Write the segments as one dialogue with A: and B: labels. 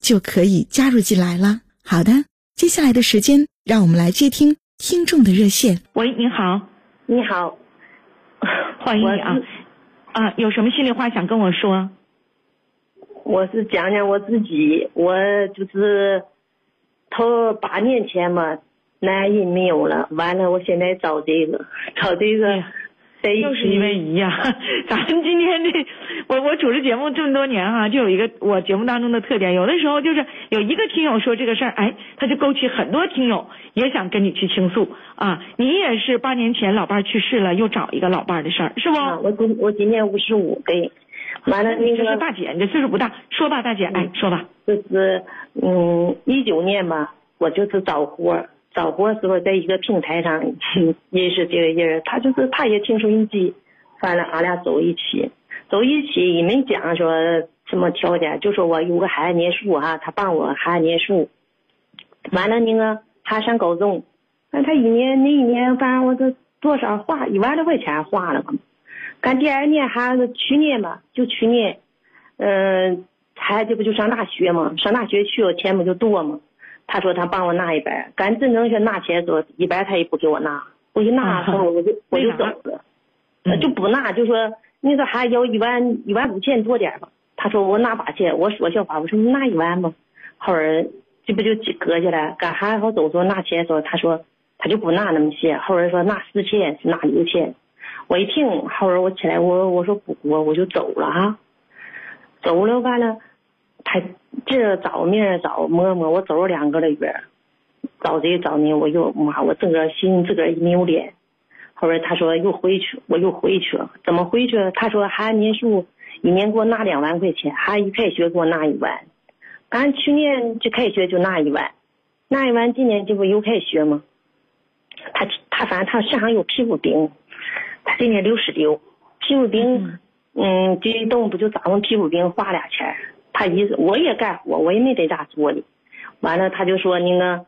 A: 就可以加入进来了。好的，接下来的时间，让我们来接听听众的热线。
B: 喂，你好，
C: 你好，
B: 欢迎你啊！啊，有什么心里话想跟我说？
C: 我是讲讲我自己，我就是头八年前嘛，男人没有了，完了，我现在找这个，找这个。
B: 又是一位姨呀，咱们今天这我我主持节目这么多年哈，就有一个我节目当中的特点，有的时候就是有一个听友说这个事儿，哎，他就勾起很多听友也想跟你去倾诉啊。你也是八年前老伴儿去世了，又找一个老伴儿的事儿，是不？
C: 我今我今年五十五，对。完了，你
B: 这是大姐，你这岁数不大，说吧，大姐，哎，说吧。
C: 就是嗯，一九年吧，我就是找活。找活时候在一个平台上认识这个人，他就是他也听收音机，完了俺俩走一起，走一起也没讲说什么条件，就说我有个孩子念书哈，他帮我孩子念书，完了那个他上高中，那他一年那一年反正我这多少花一万多块钱花了嘛，干第二年还是去年吧，就去年，嗯，孩子不就上大学嘛，上大学去了钱不就多嘛。他说他帮我拿一百，干真正去拿钱时候，一百他也不给我拿，我一拿时候我就我就走了，就不拿，就说你说还要一万一万五千多点吧。他说我拿八千，我说笑话，我说你拿一万吧。后儿这不就搁下来，赶还好走时候拿钱时候，他说他就不拿那么些，后儿说拿四千是拿六千，我一听后儿我起来我我说不我我就走了哈，走了完了。他这找明儿找摸摸，我走了两个来月，找这找那，我又妈，我自个儿心自个儿没有脸。后边他说又回去，我又回去了。怎么回去？他说还念书，一年给我拿两万块钱，还一开学给我拿一万。俺去年就开学就拿一万，拿一万，今年这不又开学吗？他他反正他身上有皮肤病，他今年六十六，皮肤病，嗯，这一动不就造成皮肤病花俩钱。他意思我也干活，我也没在家做的。完了，他就说那个，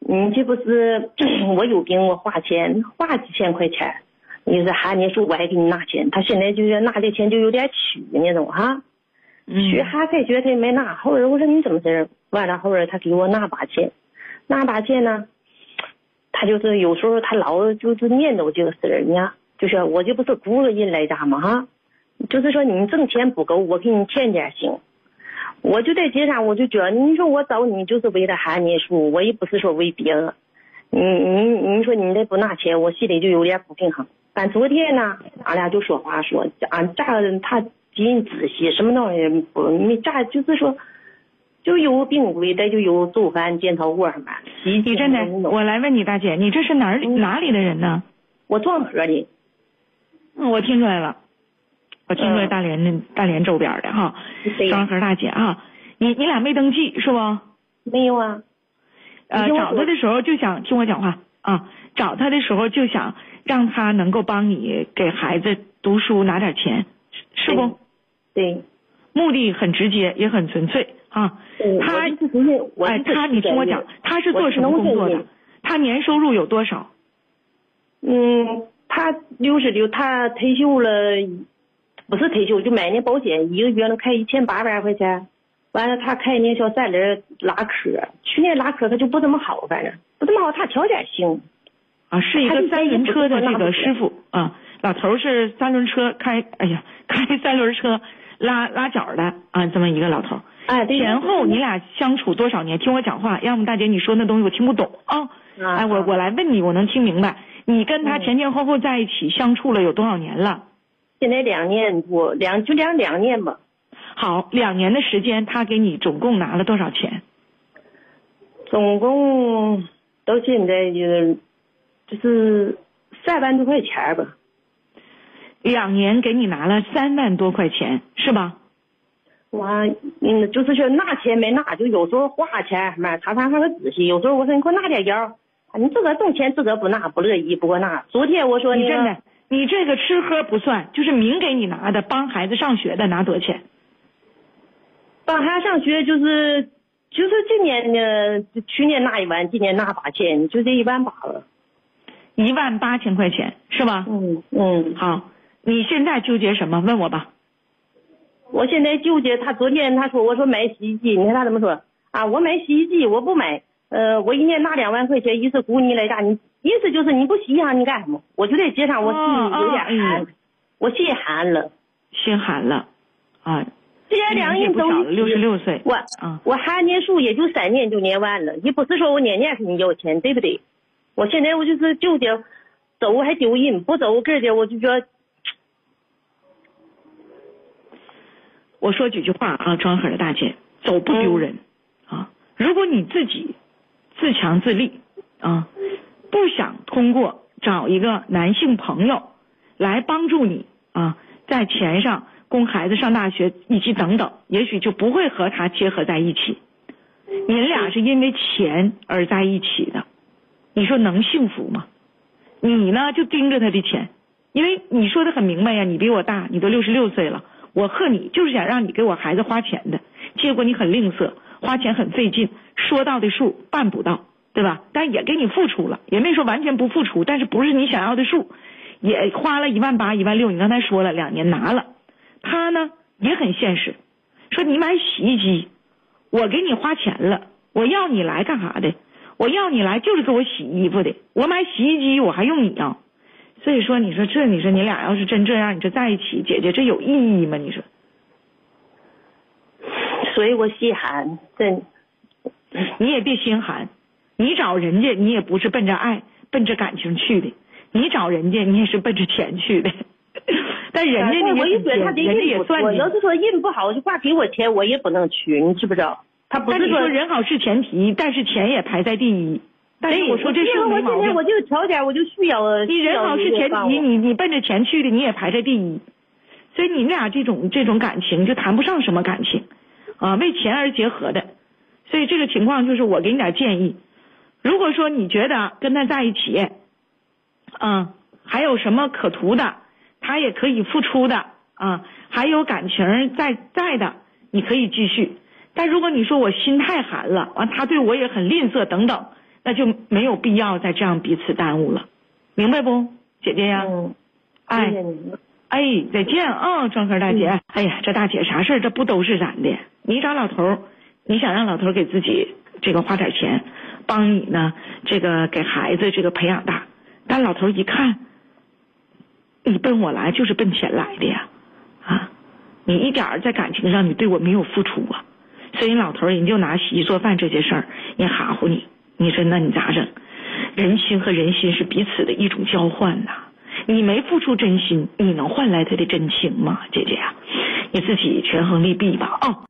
C: 你这不是 我有病，我花钱花几千块钱。你说还你说我还给你拿钱，他现在就是拿这钱就有点屈那种哈。屈还开学他也没拿，后来我说你怎么事儿？完了后来他给我拿把钱，拿把钱呢，他就是有时候他老就是念叨这个事儿呢，就是我这不是雇人来家嘛哈？就是说你挣钱不够，我给你欠点行。我就在街上，我就觉得，你说我找你就是为了喊你叔，我也不是说为别的。你你你说你再不拿钱，我心里就有点不平衡。但昨天呢，俺俩就说话说，俺咋他尽仔细，什么东西不没炸，就是说，就有病规，再就有做饭检讨过什么。
B: 你真的，我来问你大姐，你这是哪儿哪里的人呢？
C: 我庄河的。
B: 嗯，我听出来了。我听说大连的大连周边的哈，双河大姐哈，你你俩没登记是不？
C: 没有啊。
B: 呃，找他的时候就想听我讲话啊，找他的时候就想让他能够帮你给孩子读书拿点钱，是不？
C: 对。
B: 目的很直接，也很纯粹啊。他哎，他你听我讲，他是做什么工作的？他年收入有多少？
C: 嗯，他六十六，他退休了。不是退休，就买那保险，一个月能开一千八百块钱。完了，他开那小三轮拉客，去年拉客他就不怎么好，反正不怎么好。他条件行，
B: 啊，是一个三轮车的这个师傅啊，老头是三轮车开，哎呀，开三轮车拉拉脚的啊，这么一个老头。
C: 哎，对。
B: 前后你俩相处多少年？听我讲话，要么大姐你说那东西我听不懂啊。哎，我我来问你，我能听明白。你跟他前前后后在一起相处了有多少年了？
C: 现在两年我，两就两两年吧。
B: 好，两年的时间，他给你总共拿了多少钱？
C: 总共到现在就就是三万多块钱吧。
B: 两年给你拿了三万多块钱，是吧？
C: 我嗯，就是说拿钱没拿，就有时候花钱嘛，常常还会仔细。有时候我说你给我拿点药，你自个挣钱自个不拿不乐意，不给我拿。昨天我说
B: 你真的，你这个吃喝不算，就是明给你拿的，帮孩子上学的拿多少钱？
C: 帮孩子上学就是就是今年呢，去年拿一万，今年拿八千，就这一万八了。
B: 一万八千块钱是吧？
C: 嗯嗯。
B: 好，你现在纠结什么？问我吧。
C: 我现在纠结，他昨天他说我说买洗衣机，你看他怎么说啊？我买洗衣机我不买，呃，我一年拿两万块钱，一次雇你来家，你意思就是你不洗上你干什么？我就在街上，我心有点寒，我心寒了，
B: 心寒了，啊，
C: 这两人都
B: 六十六岁，
C: 我我还念书也就三年就念完了，也不是说我年年跟你要钱，对不对？我现在我就是纠结，走还丢人，不走搁这我就觉得。
B: 我说几句话啊，庄河的大姐，走不丢人啊。如果你自己自强自立啊，不想通过找一个男性朋友来帮助你啊，在钱上供孩子上大学以及等等，也许就不会和他结合在一起。你俩是因为钱而在一起的，你说能幸福吗？你呢就盯着他的钱，因为你说的很明白呀，你比我大，你都六十六岁了。我和你就是想让你给我孩子花钱的，结果你很吝啬，花钱很费劲，说到的数办不到，对吧？但也给你付出了，也没说完全不付出，但是不是你想要的数，也花了一万八、一万六。你刚才说了两年拿了，他呢也很现实，说你买洗衣机，我给你花钱了，我要你来干啥的？我要你来就是给我洗衣服的，我买洗衣机我还用你啊？所以说，你说这，你说你俩要是真这样，你这在一起，姐姐这有意义吗？你说？
C: 所以我心寒，真。
B: 你也别心寒，你找人家，你也不是奔着爱、奔着感情去的，你找人家，你也是奔着钱去的。但人家
C: 我
B: 也
C: 觉得他
B: 人家也算
C: 我要是说人不好，就挂给我钱，我也不能去，你知不知道？他不是
B: 说人好是前提，但是钱也排在第一。但是我说这是没毛病。
C: 我就条件，我就需要。
B: 你人好是前提，你你奔着钱去的，你也排在第一。所以你们俩这种这种感情就谈不上什么感情，啊，为钱而结合的。所以这个情况就是我给你点建议。如果说你觉得跟他在一起，嗯，还有什么可图的，他也可以付出的，啊，还有感情在在的，你可以继续。但如果你说我心太寒了，完他对我也很吝啬等等。那就没有必要再这样彼此耽误了，明白不，姐姐呀？
C: 嗯。
B: 哎，哎，再见啊，庄科大姐。哎呀，这大姐啥事儿？这不都是咱的？你找老头儿，你想让老头儿给自己这个花点钱，帮你呢？这个给孩子这个培养大。但老头一看，你奔我来就是奔钱来的呀，啊，你一点在感情上你对我没有付出啊，所以老头人就拿洗衣做饭这些事儿，人哈乎你。你说那你咋整？人心和人心是彼此的一种交换呐。你没付出真心，你能换来他的真情吗，姐姐呀？你自己权衡利弊吧，哦。